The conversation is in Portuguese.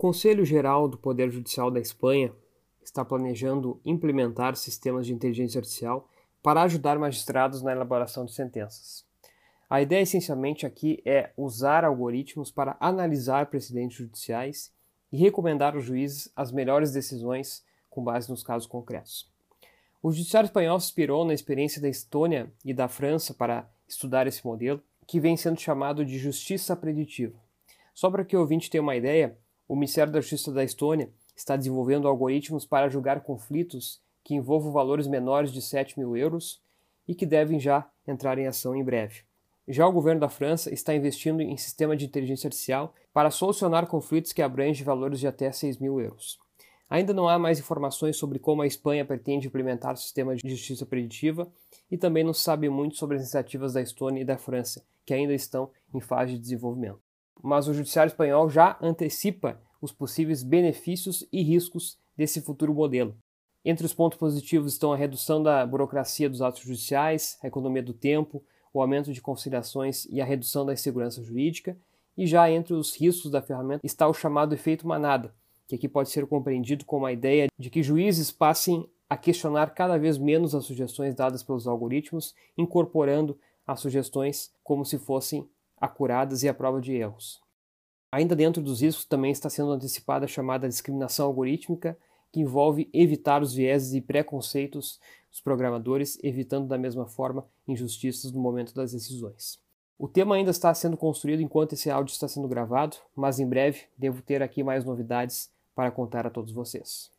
Conselho Geral do Poder Judicial da Espanha está planejando implementar sistemas de inteligência artificial para ajudar magistrados na elaboração de sentenças. A ideia essencialmente aqui é usar algoritmos para analisar precedentes judiciais e recomendar aos juízes as melhores decisões com base nos casos concretos. O judiciário espanhol inspirou na experiência da Estônia e da França para estudar esse modelo, que vem sendo chamado de justiça preditiva. Só para que o ouvinte tenha uma ideia, o Ministério da Justiça da Estônia está desenvolvendo algoritmos para julgar conflitos que envolvam valores menores de 7 mil euros e que devem já entrar em ação em breve. Já o governo da França está investindo em sistema de inteligência artificial para solucionar conflitos que abrangem valores de até 6 mil euros. Ainda não há mais informações sobre como a Espanha pretende implementar o sistema de justiça preditiva e também não se sabe muito sobre as iniciativas da Estônia e da França, que ainda estão em fase de desenvolvimento. Mas o judiciário espanhol já antecipa os possíveis benefícios e riscos desse futuro modelo. Entre os pontos positivos estão a redução da burocracia dos atos judiciais, a economia do tempo, o aumento de conciliações e a redução da insegurança jurídica, e já entre os riscos da ferramenta está o chamado efeito manada, que aqui pode ser compreendido como a ideia de que juízes passem a questionar cada vez menos as sugestões dadas pelos algoritmos, incorporando as sugestões como se fossem acuradas e à prova de erros. Ainda dentro dos riscos também está sendo antecipada a chamada discriminação algorítmica, que envolve evitar os vieses e preconceitos dos programadores, evitando da mesma forma injustiças no momento das decisões. O tema ainda está sendo construído enquanto esse áudio está sendo gravado, mas em breve devo ter aqui mais novidades para contar a todos vocês.